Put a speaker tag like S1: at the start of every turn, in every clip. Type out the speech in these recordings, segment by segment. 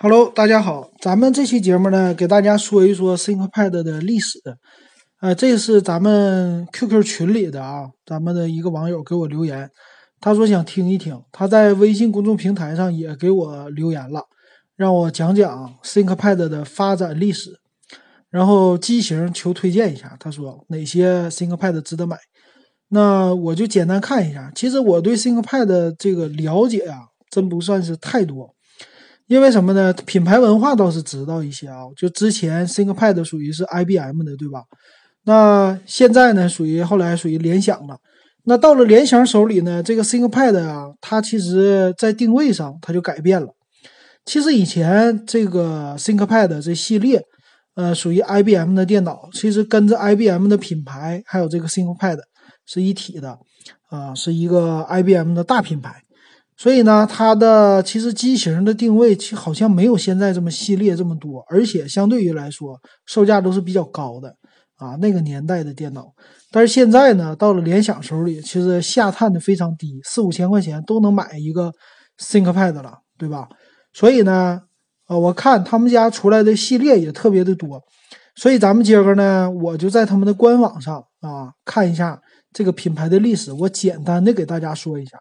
S1: Hello，大家好，咱们这期节目呢，给大家说一说 ThinkPad 的历史。呃，这是咱们 QQ 群里的啊，咱们的一个网友给我留言，他说想听一听。他在微信公众平台上也给我留言了，让我讲讲 ThinkPad 的发展历史，然后机型求推荐一下。他说哪些 ThinkPad 值得买？那我就简单看一下。其实我对 ThinkPad 这个了解啊，真不算是太多。因为什么呢？品牌文化倒是知道一些啊，就之前 ThinkPad 属于是 IBM 的，对吧？那现在呢，属于后来属于联想了。那到了联想手里呢，这个 ThinkPad 啊，它其实在定位上它就改变了。其实以前这个 ThinkPad 这系列，呃，属于 IBM 的电脑，其实跟着 IBM 的品牌还有这个 ThinkPad 是一体的，啊，是一个 IBM 的大品牌。所以呢，它的其实机型的定位，其好像没有现在这么系列这么多，而且相对于来说，售价都是比较高的啊。那个年代的电脑，但是现在呢，到了联想手里，其实下探的非常低，四五千块钱都能买一个 ThinkPad 了，对吧？所以呢，呃，我看他们家出来的系列也特别的多，所以咱们今儿个呢，我就在他们的官网上啊看一下这个品牌的历史，我简单的给大家说一下。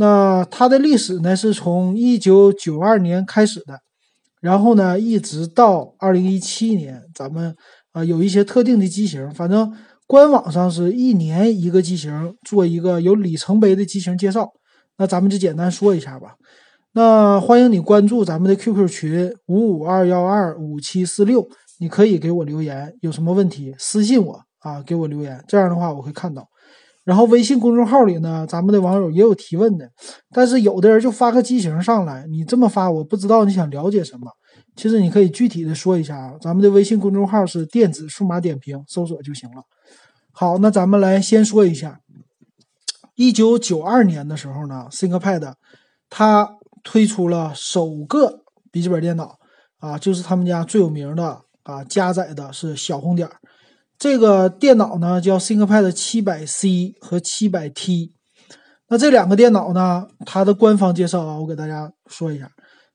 S1: 那它的历史呢，是从一九九二年开始的，然后呢，一直到二零一七年，咱们啊有一些特定的机型，反正官网上是一年一个机型，做一个有里程碑的机型介绍。那咱们就简单说一下吧。那欢迎你关注咱们的 QQ 群五五二幺二五七四六，你可以给我留言，有什么问题私信我啊，给我留言，这样的话我会看到。然后微信公众号里呢，咱们的网友也有提问的，但是有的人就发个机型上来，你这么发，我不知道你想了解什么。其实你可以具体的说一下啊，咱们的微信公众号是电子数码点评，搜索就行了。好，那咱们来先说一下，一九九二年的时候呢，ThinkPad 它推出了首个笔记本电脑啊，就是他们家最有名的啊，加载的是小红点儿。这个电脑呢叫 ThinkPad 七百 C 和七百 T，那这两个电脑呢，它的官方介绍啊，我给大家说一下。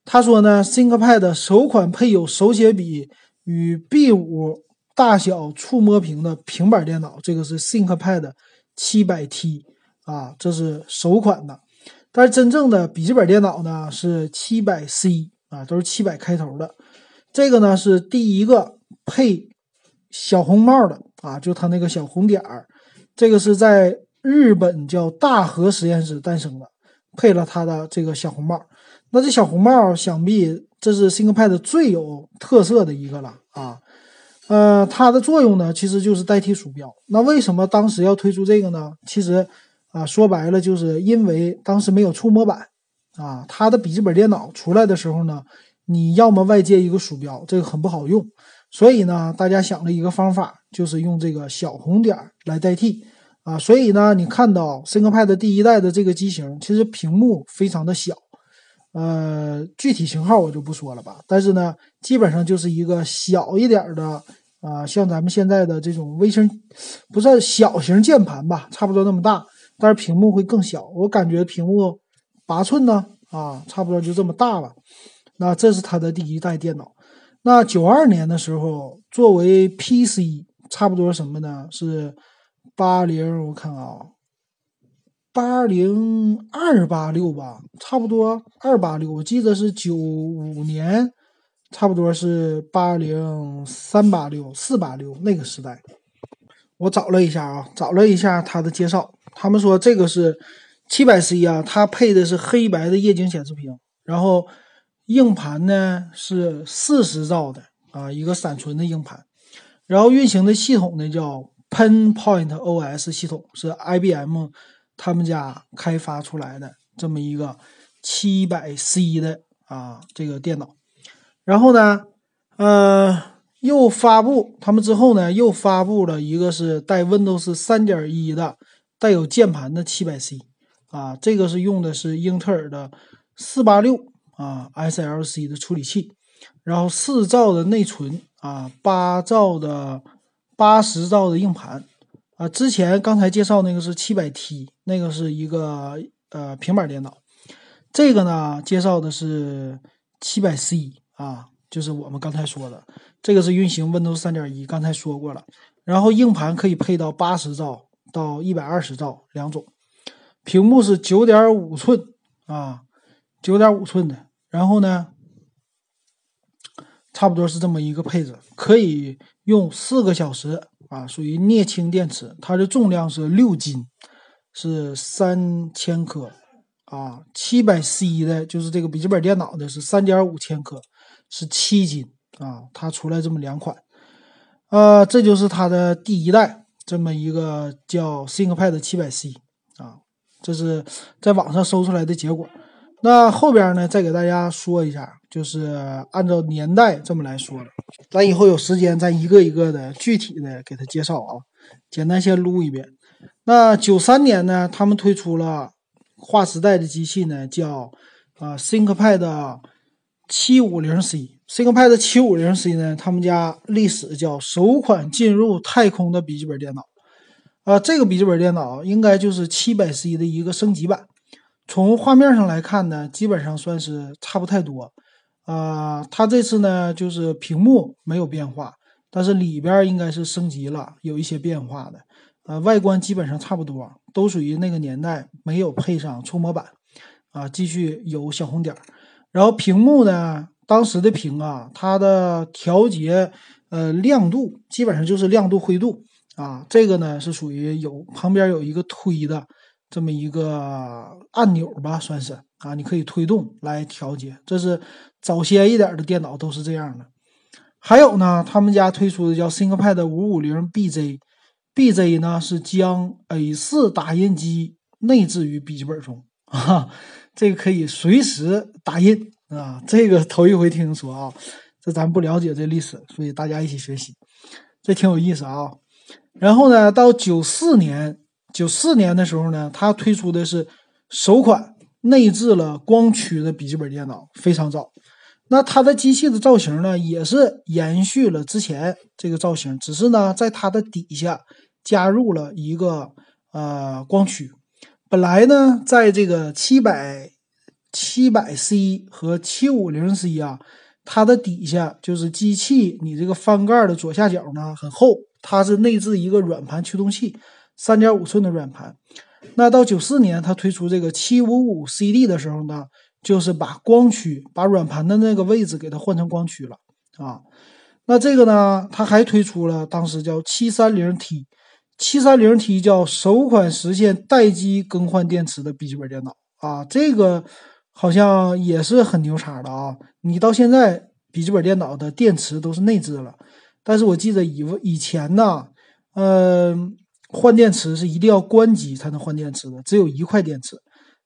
S1: 他说呢，ThinkPad 首款配有手写笔与 B 五大小触摸屏的平板电脑，这个是 ThinkPad 七百 T 啊，这是首款的。但是真正的笔记本电脑呢是七百 C 啊，都是七百开头的。这个呢是第一个配。小红帽的啊，就它那个小红点儿，这个是在日本叫大和实验室诞生的，配了它的这个小红帽。那这小红帽想必这是 ThinkPad 最有特色的一个了啊。呃，它的作用呢，其实就是代替鼠标。那为什么当时要推出这个呢？其实啊，说白了就是因为当时没有触摸板啊。它的笔记本电脑出来的时候呢，你要么外接一个鼠标，这个很不好用。所以呢，大家想了一个方法，就是用这个小红点来代替啊。所以呢，你看到 ThinkPad 第一代的这个机型，其实屏幕非常的小，呃，具体型号我就不说了吧。但是呢，基本上就是一个小一点的啊，像咱们现在的这种微型，不是小型键盘吧，差不多那么大，但是屏幕会更小。我感觉屏幕八寸呢，啊，差不多就这么大了。那这是它的第一代电脑。那九二年的时候，作为 PC，差不多什么呢？是八零，我看啊，八零二八六吧，差不多二八六。我记得是九五年，差不多是八零三八六四八六那个时代。我找了一下啊，找了一下它的介绍，他们说这个是七百 C 啊，它配的是黑白的液晶显示屏，然后。硬盘呢是四十兆的啊，一个闪存的硬盘，然后运行的系统呢叫 PenPoint OS 系统，是 IBM 他们家开发出来的这么一个七百 C 的啊这个电脑。然后呢，呃，又发布他们之后呢，又发布了一个是带 Windows 三点一的带有键盘的七百 C 啊，这个是用的是英特尔的四八六。啊，SLC 的处理器，然后四兆的内存啊，八兆的八十兆的硬盘啊。之前刚才介绍那个是七百 T，那个是一个呃平板电脑。这个呢，介绍的是七百 C 啊，就是我们刚才说的，这个是运行 Windows 三点一，刚才说过了。然后硬盘可以配到八十兆到一百二十兆两种，屏幕是九点五寸啊，九点五寸的。然后呢，差不多是这么一个配置，可以用四个小时啊，属于镍氢电池，它的重量是六斤，是三千克。啊，七百 C 的，就是这个笔记本电脑的，是三点五千克，是七斤啊。它出来这么两款，呃，这就是它的第一代这么一个叫 ThinkPad 七百 C 啊，这是在网上搜出来的结果。那后边呢，再给大家说一下，就是按照年代这么来说的。咱以后有时间，咱一个一个的具体的给他介绍啊。简单先撸一遍。那九三年呢，他们推出了。划时代的机器呢，叫啊 ThinkPad 七五零 C。ThinkPad 七五零 C 呢，他们家历史叫首款进入太空的笔记本电脑。啊，这个笔记本电脑应该就是七百 C 的一个升级版。从画面上来看呢，基本上算是差不太多。啊，它这次呢，就是屏幕没有变化，但是里边应该是升级了，有一些变化的。呃，外观基本上差不多，都属于那个年代，没有配上触摸板，啊，继续有小红点儿。然后屏幕呢，当时的屏啊，它的调节呃亮度基本上就是亮度灰度啊，这个呢是属于有旁边有一个推的这么一个按钮吧，算是啊，你可以推动来调节。这是早些一点的电脑都是这样的。还有呢，他们家推出的叫 ThinkPad 五五零 BZ。BZ 呢是将 A4 打印机内置于笔记本中啊，这个可以随时打印啊，这个头一回听说啊，这咱不了解这历史，所以大家一起学习，这挺有意思啊。然后呢，到九四年，九四年的时候呢，它推出的是首款内置了光驱的笔记本电脑，非常早。那它的机器的造型呢，也是延续了之前这个造型，只是呢，在它的底下。加入了一个呃光驱，本来呢，在这个七百七百 C 和七五零 C 啊，它的底下就是机器，你这个翻盖的左下角呢很厚，它是内置一个软盘驱动器，三点五寸的软盘。那到九四年，它推出这个七五五 CD 的时候呢，就是把光驱，把软盘的那个位置给它换成光驱了啊。那这个呢，它还推出了当时叫七三零 T。七三零 T 叫首款实现待机更换电池的笔记本电脑啊，这个好像也是很牛叉的啊！你到现在笔记本电脑的电池都是内置了，但是我记得以以前呢，嗯，换电池是一定要关机才能换电池的，只有一块电池。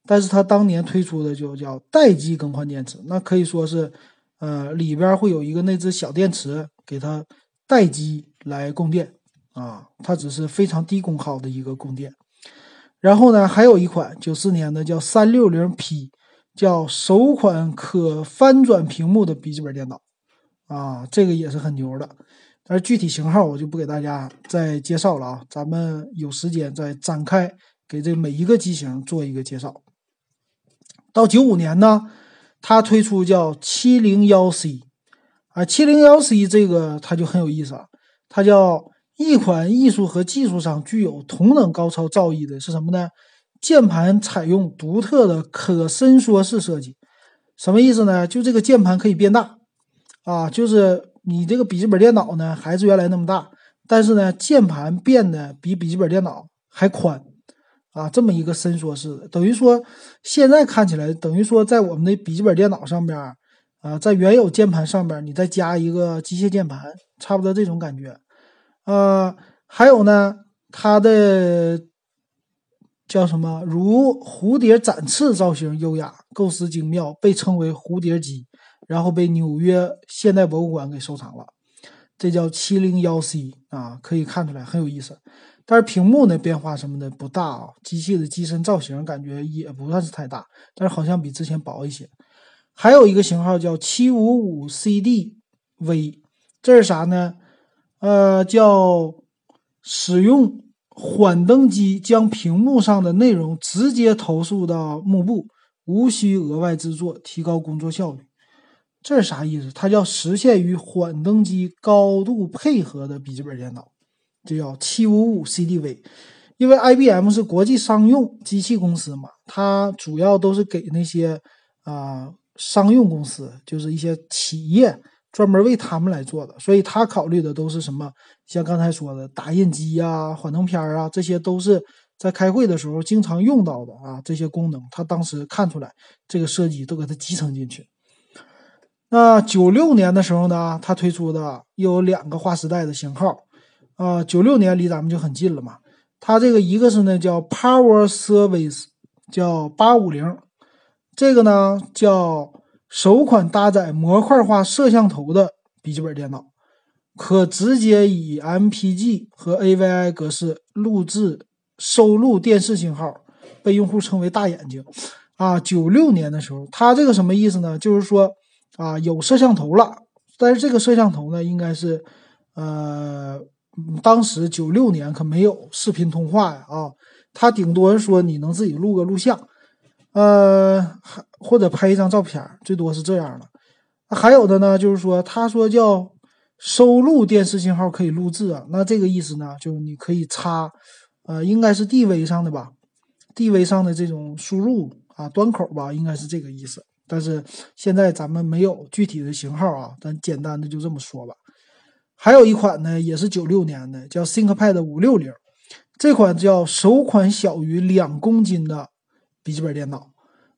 S1: 但是它当年推出的就叫待机更换电池，那可以说是，呃，里边会有一个内置小电池给它待机来供电。啊，它只是非常低功耗的一个供电。然后呢，还有一款九四年的叫三六零 P，叫首款可翻转屏幕的笔记本电脑。啊，这个也是很牛的。但是具体型号我就不给大家再介绍了啊，咱们有时间再展开给这每一个机型做一个介绍。到九五年呢，它推出叫七零幺 C，啊，七零幺 C 这个它就很有意思啊，它叫。一款艺术和技术上具有同等高超造诣的是什么呢？键盘采用独特的可伸缩式设计，什么意思呢？就这个键盘可以变大，啊，就是你这个笔记本电脑呢还是原来那么大，但是呢键盘变得比笔记本电脑还宽，啊，这么一个伸缩式的，等于说现在看起来等于说在我们的笔记本电脑上边，啊，在原有键盘上边你再加一个机械键盘，差不多这种感觉。呃，还有呢，它的叫什么？如蝴蝶展翅造型优雅，构思精妙，被称为蝴蝶机，然后被纽约现代博物馆给收藏了。这叫七零幺 C 啊，可以看出来很有意思。但是屏幕呢变化什么的不大啊，机器的机身造型感觉也不算是太大，但是好像比之前薄一些。还有一个型号叫七五五 CDV，这是啥呢？呃，叫使用缓登机将屏幕上的内容直接投诉到幕布，无需额外制作，提高工作效率。这是啥意思？它叫实现与缓登机高度配合的笔记本电脑，这叫七五五 CDV。因为 IBM 是国际商用机器公司嘛，它主要都是给那些啊商用公司，就是一些企业专门为他们来做的，所以他考虑的都是什么？像刚才说的打印机呀、幻灯片啊，这些都是在开会的时候经常用到的啊，这些功能，他当时看出来这个设计都给它集成进去。那九六年的时候呢，它推出的有两个划时代的型号，啊，九六年离咱们就很近了嘛。它这个一个是呢叫 Power Service，叫八五零，这个呢叫首款搭载模块化摄像头的笔记本电脑，可直接以 MPG 和 AVI 格式录制收录电视信号，被用户称为“大眼睛”。啊，九六年的时候，它这个什么意思呢？就是说啊有摄像头了，但是这个摄像头呢应该是呃。当时九六年可没有视频通话呀，啊，他顶多说你能自己录个录像，呃，还或者拍一张照片，最多是这样的。还有的呢，就是说他说叫收录电视信号可以录制啊，那这个意思呢，就你可以插，呃，应该是 DV 上的吧，DV 上的这种输入啊端口吧，应该是这个意思。但是现在咱们没有具体的型号啊，咱简单的就这么说吧。还有一款呢，也是九六年的，叫 ThinkPad 五六零，这款叫首款小于两公斤的笔记本电脑，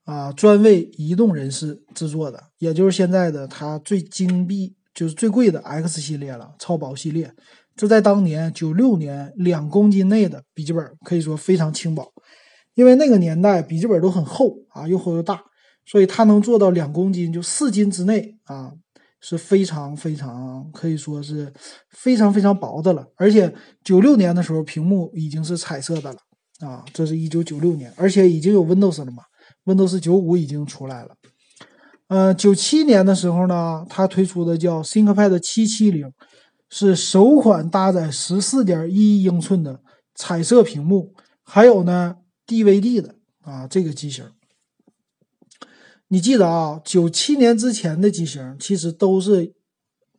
S1: 啊，专为移动人士制作的，也就是现在的它最精密，就是最贵的 X 系列了，超薄系列。这在当年九六年，两公斤内的笔记本可以说非常轻薄，因为那个年代笔记本都很厚啊，又厚又大，所以它能做到两公斤，就四斤之内啊。是非常非常可以说是非常非常薄的了，而且九六年的时候屏幕已经是彩色的了啊，这是一九九六年，而且已经有 Windows 了嘛，Windows 九五已经出来了。呃，九七年的时候呢，它推出的叫 ThinkPad 七七零，是首款搭载十四点一英寸的彩色屏幕，还有呢 DVD 的啊这个机型。你记得啊，九七年之前的机型其实都是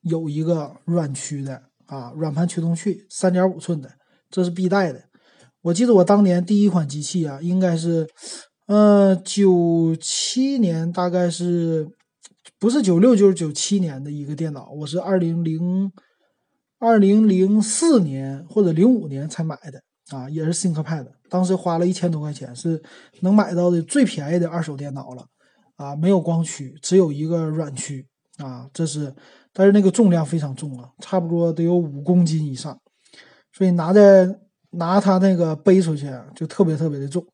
S1: 有一个软驱的啊，软盘驱动器，三点五寸的，这是必带的。我记得我当年第一款机器啊，应该是，呃，九七年，大概是不是九六就是九七年的一个电脑，我是二零零二零零四年或者零五年才买的啊，也是 ThinkPad，当时花了一千多块钱，是能买到的最便宜的二手电脑了。啊，没有光驱，只有一个软驱啊，这是，但是那个重量非常重啊，差不多得有五公斤以上，所以拿在拿它那个背出去就特别特别的重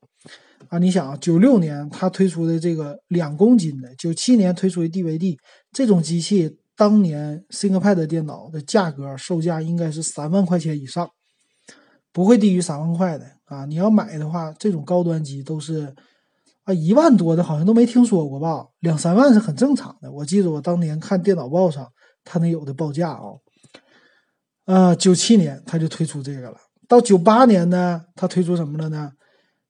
S1: 啊。你想啊，九六年它推出的这个两公斤的，九七年推出的 DVD 这种机器，当年 ThinkPad 电脑的价格售价应该是三万块钱以上，不会低于三万块的啊。你要买的话，这种高端机都是。啊，一万多的好像都没听说过吧？两三万是很正常的。我记得我当年看电脑报上，它那有的报价啊。呃，九七年他就推出这个了。到九八年呢，他推出什么了呢？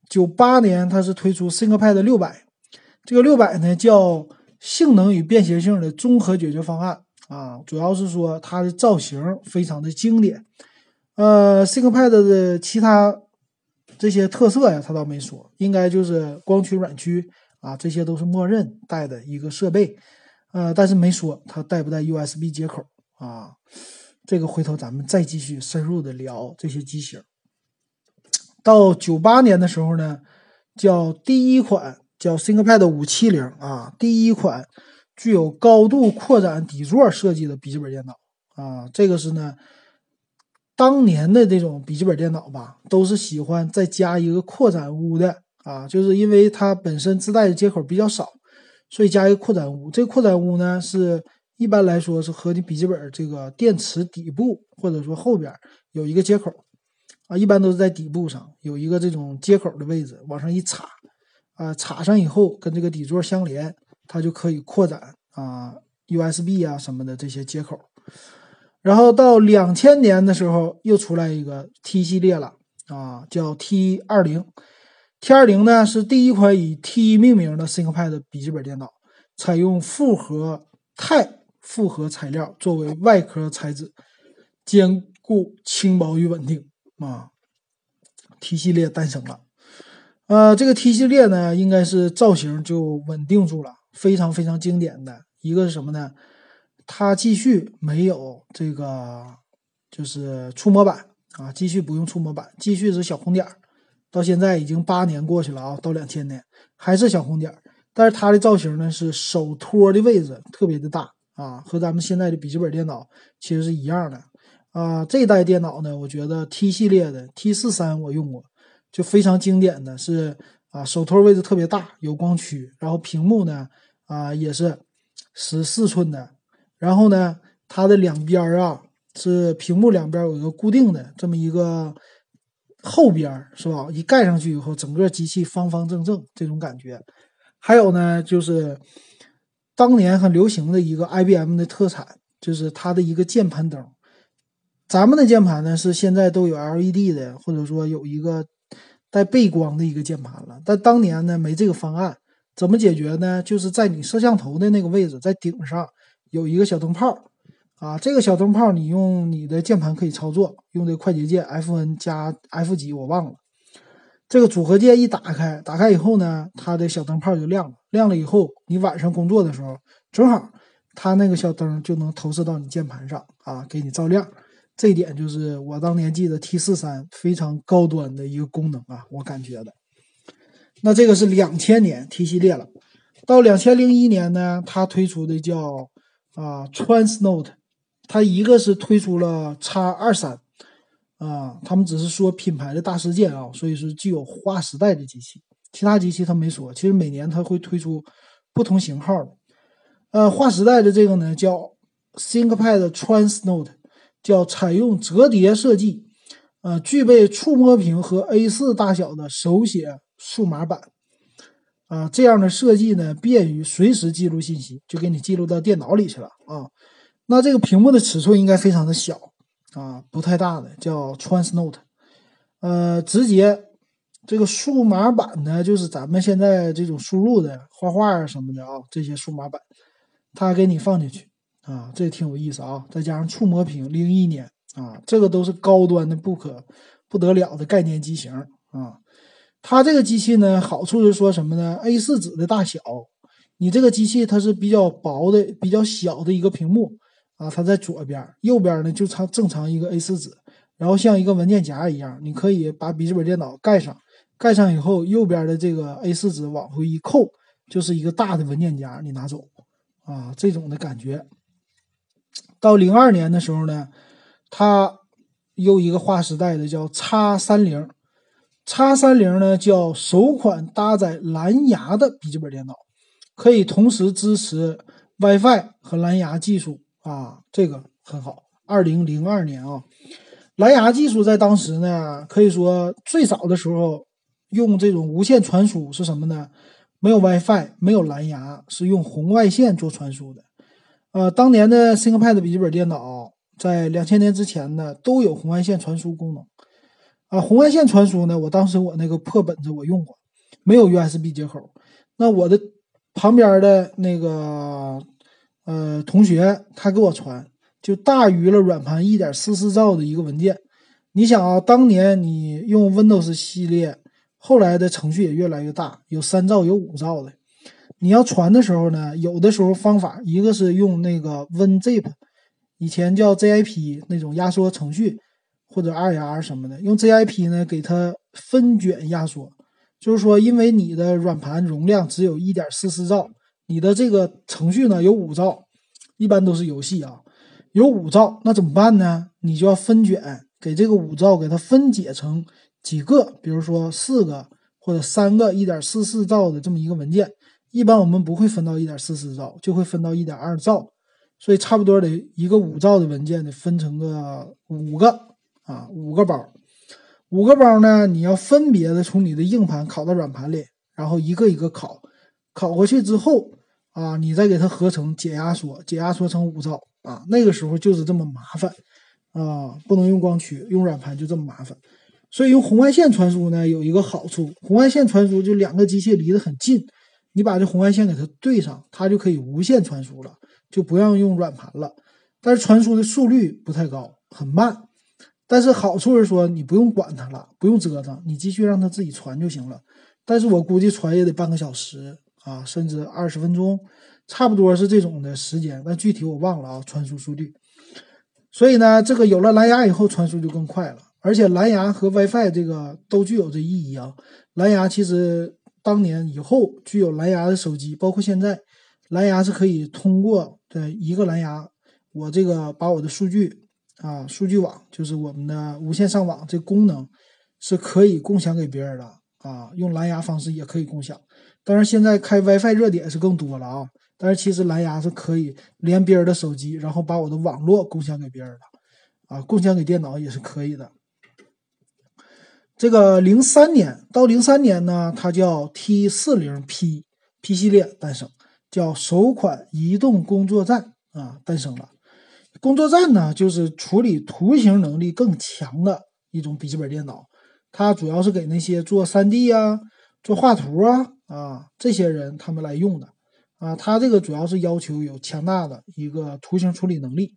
S1: 九八年他是推出 ThinkPad 六百，这个六百呢叫性能与便携性的综合解决方案啊，主要是说它的造型非常的经典。呃，ThinkPad 的其他。这些特色呀，他倒没说，应该就是光驱、软驱啊，这些都是默认带的一个设备，呃，但是没说它带不带 USB 接口啊。这个回头咱们再继续深入的聊这些机型。到九八年的时候呢，叫第一款叫 ThinkPad 五七零啊，第一款具有高度扩展底座设计的笔记本电脑啊，这个是呢。当年的这种笔记本电脑吧，都是喜欢再加一个扩展坞的啊，就是因为它本身自带的接口比较少，所以加一个扩展坞。这个扩展坞呢，是一般来说是和你笔记本这个电池底部或者说后边有一个接口啊，一般都是在底部上有一个这种接口的位置，往上一插啊，插上以后跟这个底座相连，它就可以扩展啊 USB 啊什么的这些接口。然后到两千年的时候，又出来一个 T 系列了啊，叫 T 二零。T 二零呢是第一款以 T 命名的 ThinkPad 笔记本电脑，采用复合钛复合材料作为外壳材质，坚固、轻薄与稳定啊。T 系列诞生了，呃，这个 T 系列呢，应该是造型就稳定住了，非常非常经典的一个是什么呢？它继续没有这个就是触摸板啊，继续不用触摸板，继续是小红点儿。到现在已经八年过去了啊，到两千年还是小红点儿，但是它的造型呢是手托的位置特别的大啊，和咱们现在的笔记本电脑其实是一样的啊。这代电脑呢，我觉得 T 系列的 T 四三我用过，就非常经典的是啊，手托位置特别大，有光驱，然后屏幕呢啊也是十四寸的，然后呢它的两边啊是屏幕两边有一个固定的这么一个。后边是吧？一盖上去以后，整个机器方方正正，这种感觉。还有呢，就是当年很流行的一个 IBM 的特产，就是它的一个键盘灯。咱们的键盘呢是现在都有 LED 的，或者说有一个带背光的一个键盘了。但当年呢没这个方案，怎么解决呢？就是在你摄像头的那个位置，在顶上有一个小灯泡。啊，这个小灯泡你用你的键盘可以操作，用的快捷键 Fn 加 F 几我忘了。这个组合键一打开，打开以后呢，它的小灯泡就亮了。亮了以后，你晚上工作的时候，正好它那个小灯就能投射到你键盘上啊，给你照亮。这一点就是我当年记得 T 四三非常高端的一个功能啊，我感觉的。那这个是两千年 T 系列了，到两千零一年呢，它推出的叫啊 Transnote。它一个是推出了叉二三，啊，他们只是说品牌的大事件啊，所以说具有划时代的机器，其他机器他没说。其实每年它会推出不同型号的，呃，划时代的这个呢叫 ThinkPad Transnote，叫采用折叠设计，呃，具备触摸屏和 A4 大小的手写数码板，啊，这样的设计呢便于随时记录信息，就给你记录到电脑里去了啊。那这个屏幕的尺寸应该非常的小啊，不太大的，叫 Transnote，呃，直接这个数码版呢，就是咱们现在这种输入的画画啊什么的啊，这些数码版，它给你放进去啊，这挺有意思啊。再加上触摸屏，零一年啊，这个都是高端的不可不得了的概念机型啊。它这个机器呢，好处是说什么呢？A4 纸的大小，你这个机器它是比较薄的、比较小的一个屏幕。啊，它在左边，右边呢就长正常一个 A4 纸，然后像一个文件夹一样，你可以把笔记本电脑盖上，盖上以后，右边的这个 A4 纸往回一扣，就是一个大的文件夹，你拿走，啊，这种的感觉。到零二年的时候呢，它又一个划时代的叫叉三零，叉三零呢叫首款搭载蓝牙的笔记本电脑，可以同时支持 WiFi 和蓝牙技术。啊，这个很好。二零零二年啊，蓝牙技术在当时呢，可以说最早的时候用这种无线传输是什么呢？没有 WiFi，没有蓝牙，是用红外线做传输的。呃，当年的 ThinkPad 笔记本电脑在两千年之前呢，都有红外线传输功能。啊，红外线传输呢，我当时我那个破本子我用过，没有 USB 接口。那我的旁边的那个。呃，同学他给我传，就大于了软盘一点四四兆的一个文件。你想啊，当年你用 Windows 系列，后来的程序也越来越大，有三兆有五兆的。你要传的时候呢，有的时候方法一个是用那个 WinZip，以前叫 ZIP 那种压缩程序，或者二牙什么的，用 ZIP 呢给它分卷压缩，就是说因为你的软盘容量只有一点四四兆。你的这个程序呢有五兆，一般都是游戏啊，有五兆，那怎么办呢？你就要分卷，给这个五兆给它分解成几个，比如说四个或者三个一点四四兆的这么一个文件。一般我们不会分到一点四四兆，就会分到一点二兆，所以差不多得一个五兆的文件得分成个五个啊，五个包，五个包呢，你要分别的从你的硬盘拷到软盘里，然后一个一个拷，拷过去之后。啊，你再给它合成解压缩，解压缩成五兆啊，那个时候就是这么麻烦啊，不能用光驱，用软盘就这么麻烦。所以用红外线传输呢，有一个好处，红外线传输就两个机器离得很近，你把这红外线给它对上，它就可以无线传输了，就不让用软盘了。但是传输的速率不太高，很慢。但是好处是说你不用管它了，不用折腾，你继续让它自己传就行了。但是我估计传也得半个小时啊，甚至二十分钟，差不多是这种的时间。但具体我忘了啊，传输速率。所以呢，这个有了蓝牙以后，传输就更快了。而且蓝牙和 WiFi 这个都具有这意义啊。蓝牙其实当年以后具有蓝牙的手机，包括现在，蓝牙是可以通过的一个蓝牙，我这个把我的数据啊，数据网就是我们的无线上网这功能是可以共享给别人的。啊，用蓝牙方式也可以共享，当然现在开 WiFi 热点是更多了啊。但是其实蓝牙是可以连别人的手机，然后把我的网络共享给别人的，啊，共享给电脑也是可以的。这个零三年到零三年呢，它叫 T 四零 P P 系列诞生，叫首款移动工作站啊诞生了。工作站呢，就是处理图形能力更强的一种笔记本电脑。它主要是给那些做 3D 啊、做画图啊啊这些人他们来用的啊。它这个主要是要求有强大的一个图形处理能力，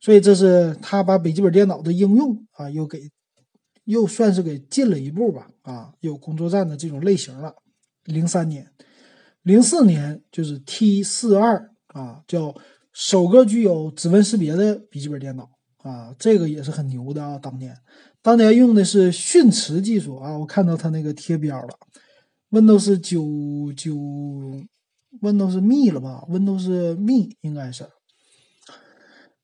S1: 所以这是它把笔记本电脑的应用啊又给又算是给进了一步吧啊，有工作站的这种类型了。零三年、零四年就是 T 四二啊，叫首个具有指纹识别的笔记本电脑啊，这个也是很牛的啊，当年。当年用的是迅驰技术啊，我看到它那个贴标了，Windows 九九，Windows Me 了吧？Windows Me 应该是，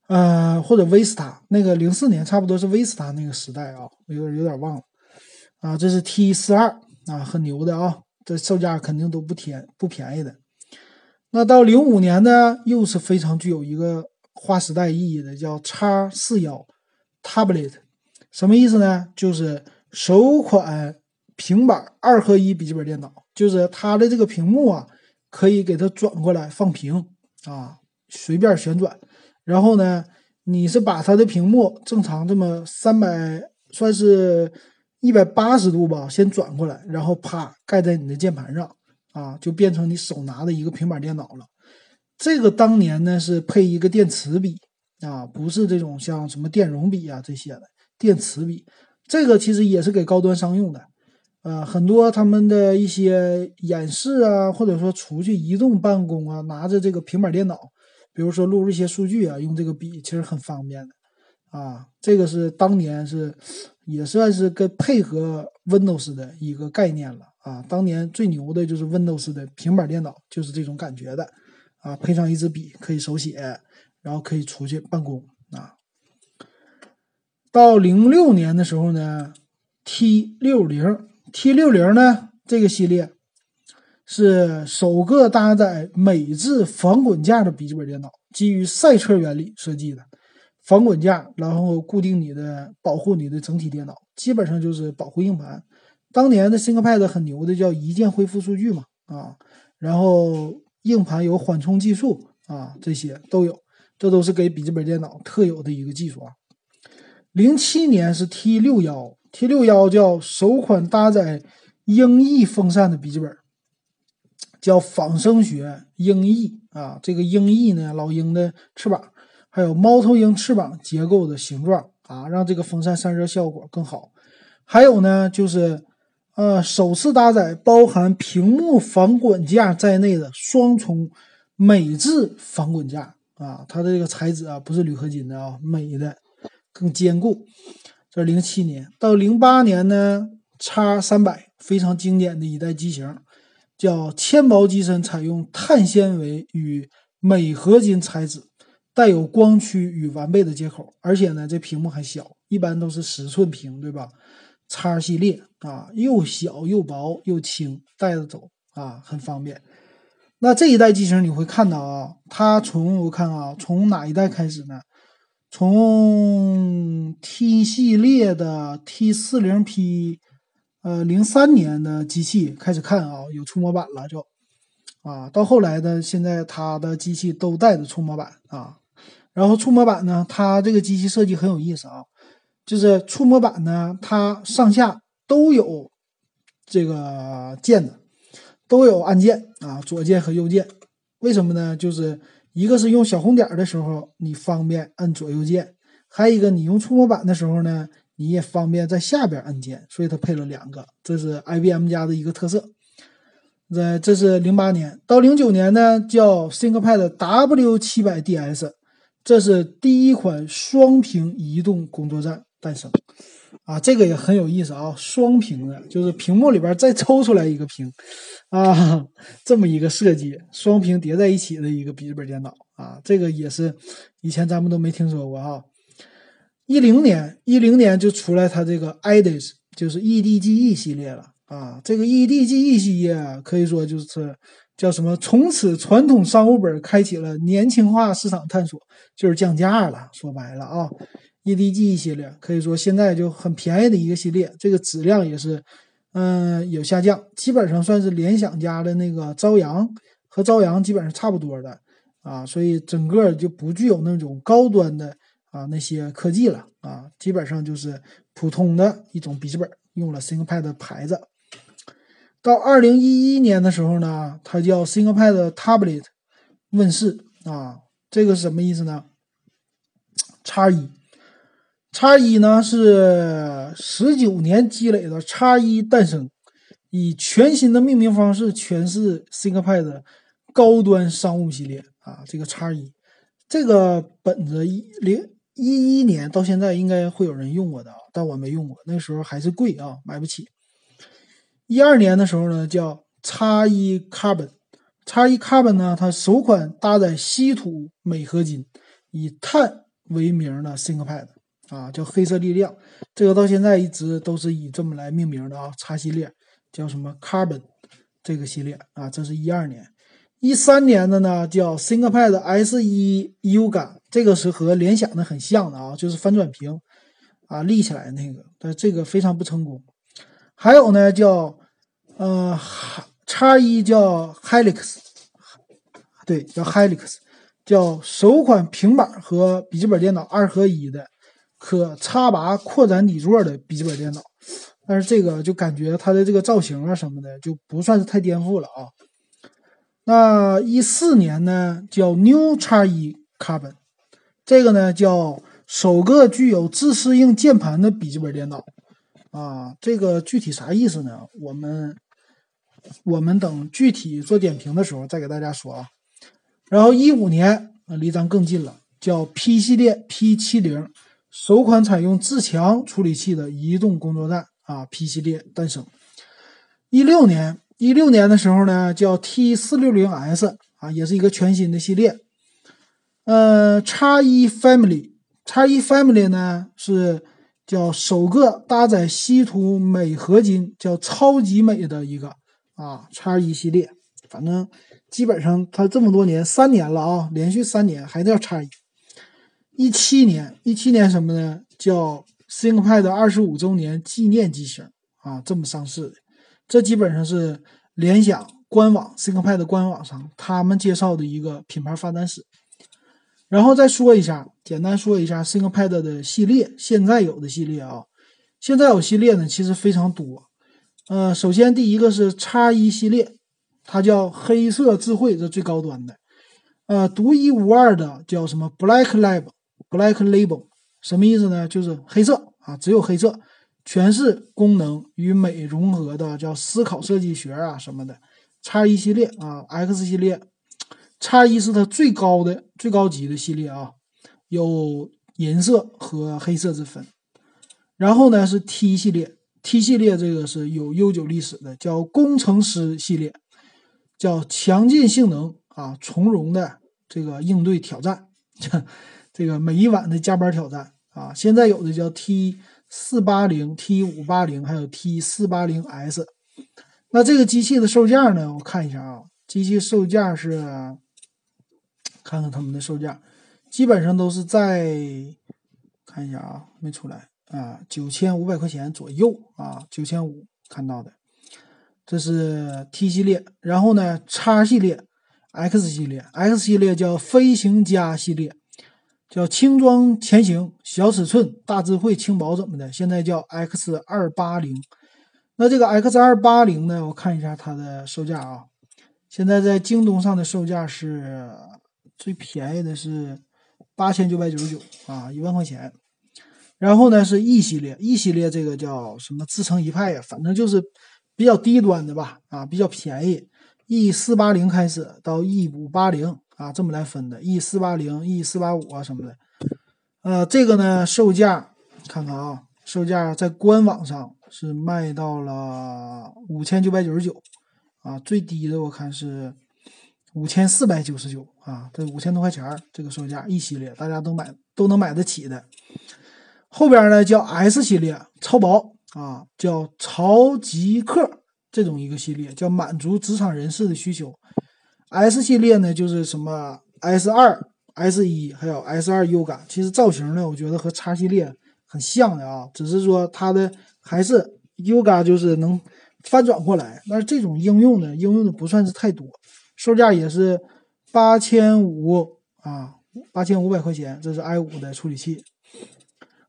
S1: 呃，或者 Vista 那个零四年差不多是 Vista 那个时代啊，有点有点忘了啊。这是 T 四二啊，很牛的啊，这售价肯定都不便不便宜的。那到零五年呢，又是非常具有一个划时代意义的，叫叉四幺 Tablet。什么意思呢？就是首款平板二合一笔记本电脑，就是它的这个屏幕啊，可以给它转过来放平啊，随便旋转。然后呢，你是把它的屏幕正常这么三百，算是一百八十度吧，先转过来，然后啪盖在你的键盘上啊，就变成你手拿的一个平板电脑了。这个当年呢是配一个电磁笔啊，不是这种像什么电容笔啊这些的。电磁笔，这个其实也是给高端商用的，呃，很多他们的一些演示啊，或者说出去移动办公啊，拿着这个平板电脑，比如说录入一些数据啊，用这个笔其实很方便的，啊，这个是当年是也算是跟配合 Windows 的一个概念了啊，当年最牛的就是 Windows 的平板电脑，就是这种感觉的，啊，配上一支笔可以手写，然后可以出去办公啊。到零六年的时候呢，T 六零 T 六零呢这个系列是首个搭载美制防滚架的笔记本电脑，基于赛车原理设计的防滚架，然后固定你的保护你的整体电脑，基本上就是保护硬盘。当年的 ThinkPad 很牛的，叫一键恢复数据嘛啊，然后硬盘有缓冲技术啊，这些都有，这都是给笔记本电脑特有的一个技术啊。零七年是 T 六幺，T 六幺叫首款搭载鹰翼风扇的笔记本，叫仿生学鹰翼啊。这个鹰翼呢，老鹰的翅膀，还有猫头鹰翅膀结构的形状啊，让这个风扇散热效果更好。还有呢，就是呃，首次搭载包含屏幕防滚架在内的双重美制防滚架啊。它的这个材质啊，不是铝合金的啊，镁的。更坚固。这零七年到零八年呢，叉三百非常经典的一代机型，叫纤薄机身，采用碳纤维与镁合金材质，带有光驱与完备的接口，而且呢，这屏幕还小，一般都是十寸屏，对吧？叉系列啊，又小又薄又轻，带着走啊，很方便。那这一代机型你会看到啊，它从我看啊，从哪一代开始呢？从 T 系列的 T 四零 P，呃，零三年的机器开始看啊，有触摸板了就，啊，到后来呢现在它的机器都带着触摸板啊，然后触摸板呢，它这个机器设计很有意思啊，就是触摸板呢，它上下都有这个键的，都有按键啊，左键和右键。为什么呢？就是一个是用小红点的时候你方便按左右键，还有一个你用触摸板的时候呢，你也方便在下边按键，所以它配了两个，这是 IBM 家的一个特色。这这是零八年到零九年呢，叫 ThinkPad W700DS，这是第一款双屏移动工作站诞生。啊，这个也很有意思啊，双屏的，就是屏幕里边再抽出来一个屏，啊，这么一个设计，双屏叠在一起的一个笔记本电脑啊，这个也是以前咱们都没听说过啊。一零年，一零年就出来它这个 IDIS，就是 EDGE 系列了啊。这个 EDGE 系列可以说就是叫什么？从此传统商务本开启了年轻化市场探索，就是降价了。说白了啊。EDG 系列可以说现在就很便宜的一个系列，这个质量也是，嗯，有下降，基本上算是联想家的那个朝阳和朝阳基本上差不多的啊，所以整个就不具有那种高端的啊那些科技了啊，基本上就是普通的一种笔记本，用了 ThinkPad 的牌子。到二零一一年的时候呢，它叫 ThinkPad Tablet 问世啊，这个是什么意思呢？叉一。叉一呢是十九年积累的叉一诞生，以全新的命名方式诠释 ThinkPad 高端商务系列啊。这个叉一这个本子一零一一年到现在应该会有人用过的啊，但我没用过，那时候还是贵啊，买不起。一二年的时候呢，叫叉一 Carbon，叉一 Carbon 呢，它首款搭载稀土镁合金，以碳为名的 ThinkPad。啊，叫黑色力量，这个到现在一直都是以这么来命名的啊。叉系列叫什么 Carbon 这个系列啊，这是一二年，一三年的呢叫 ThinkPad S 一 Yoga，这个是和联想的很像的啊，就是翻转屏啊立起来那个，但这个非常不成功。还有呢叫呃叉一叫 Helix，对，叫 Helix，叫首款平板和笔记本电脑二合一的。可插拔扩展底座的笔记本电脑，但是这个就感觉它的这个造型啊什么的就不算是太颠覆了啊。那一四年呢叫 New 叉一 Carbon，这个呢叫首个具有自适应键盘的笔记本电脑啊。这个具体啥意思呢？我们我们等具体做点评的时候再给大家说啊。然后一五年啊离咱更近了，叫 P 系列 P 七零。首款采用自强处理器的移动工作站啊，P 系列诞生。一六年，一六年的时候呢，叫 T 四六零 S 啊，也是一个全新的系列。呃，叉一 Family，叉一 Family 呢是叫首个搭载稀土镁合金，叫超级镁的一个啊，叉一系列。反正基本上它这么多年，三年了啊，连续三年还叫叉一。一七年，一七年什么呢？叫 ThinkPad 二十五周年纪念机型啊，这么上市的。这基本上是联想官网 ThinkPad 官网上他们介绍的一个品牌发展史。然后再说一下，简单说一下 ThinkPad 的系列，现在有的系列啊，现在有系列呢，其实非常多。呃，首先第一个是叉一系列，它叫黑色智慧，这最高端的。呃，独一无二的叫什么 Black Lab。Black Label 什么意思呢？就是黑色啊，只有黑色，全是功能与美融合的，叫思考设计学啊什么的。叉一系列啊，X 系列，叉一是它最高的、最高级的系列啊，有银色和黑色之分。然后呢是 T 系列，T 系列这个是有悠久历史的，叫工程师系列，叫强劲性能啊，从容的这个应对挑战。这个每一晚的加班挑战啊，现在有的叫 T 四八零、T 五八零，还有 T 四八零 S。那这个机器的售价呢？我看一下啊，机器售价是，看看他们的售价，基本上都是在，看一下啊，没出来啊，九千五百块钱左右啊，九千五看到的。这是 T 系列，然后呢，叉系列、X 系列，X 系列叫飞行家系列。叫轻装前行，小尺寸，大智慧，轻薄怎么的？现在叫 X 二八零，那这个 X 二八零呢，我看一下它的售价啊，现在在京东上的售价是最便宜的是八千九百九十九啊，一万块钱。然后呢是 E 系列，E 系列这个叫什么自成一派呀？反正就是比较低端的吧，啊，比较便宜。E 四八零开始到 E 五八零啊，这么来分的，E 四八零、E 四八五啊什么的。呃，这个呢售价看看啊，售价在官网上是卖到了五千九百九十九啊，最低的我看是五千四百九十九啊，这五千多块钱这个售价 E 系列大家都买都能买得起的。后边呢叫 S 系列超薄啊，叫超极客这种一个系列，叫满足职场人士的需求。S 系列呢就是什么 S 二、S 一还有 S 二 U 感，其实造型呢我觉得和 X 系列很像的啊，只是说它的还是 U 感就是能翻转过来，但是这种应用呢应用的不算是太多，售价也是八千五啊，八千五百块钱，这是 i 五的处理器。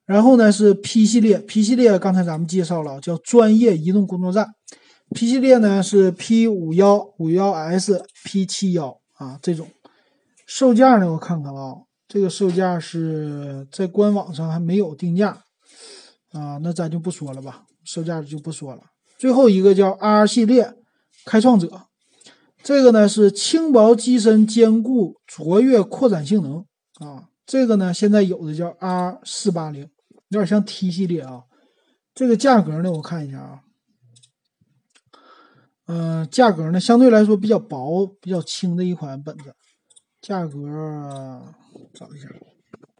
S1: 然后呢是 P 系列，P 系列刚才咱们介绍了，叫专业移动工作站。P 系列呢是 P 五幺、五幺 S、P 七幺啊，这种售价呢我看看啊，这个售价是在官网上还没有定价啊，那咱就不说了吧，售价就不说了。最后一个叫 R 系列开创者，这个呢是轻薄机身兼顾卓越扩展性能啊，这个呢现在有的叫 R 四八零。有点像 T 系列啊，这个价格呢，我看一下啊，嗯，价格呢相对来说比较薄、比较轻的一款本子，价格找一下，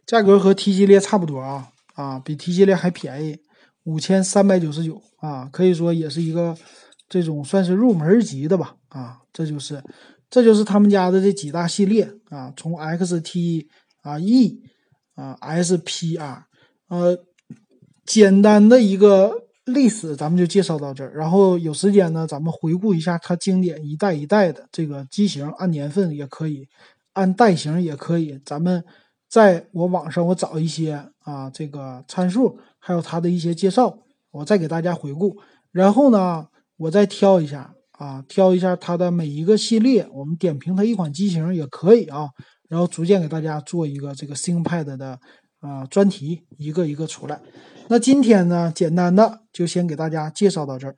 S1: 价格和 T 系列差不多啊，啊，比 T 系列还便宜，五千三百九十九啊，可以说也是一个这种算是入门级的吧，啊，这就是这就是他们家的这几大系列啊，从 XT 啊 E 啊 SPR。呃，简单的一个历史，咱们就介绍到这儿。然后有时间呢，咱们回顾一下它经典一代一代的这个机型，按年份也可以，按代型也可以。咱们在我网上我找一些啊，这个参数，还有它的一些介绍，我再给大家回顾。然后呢，我再挑一下啊，挑一下它的每一个系列，我们点评它一款机型也可以啊。然后逐渐给大家做一个这个 ThinkPad 的。啊，专题一个一个出来。那今天呢，简单的就先给大家介绍到这儿。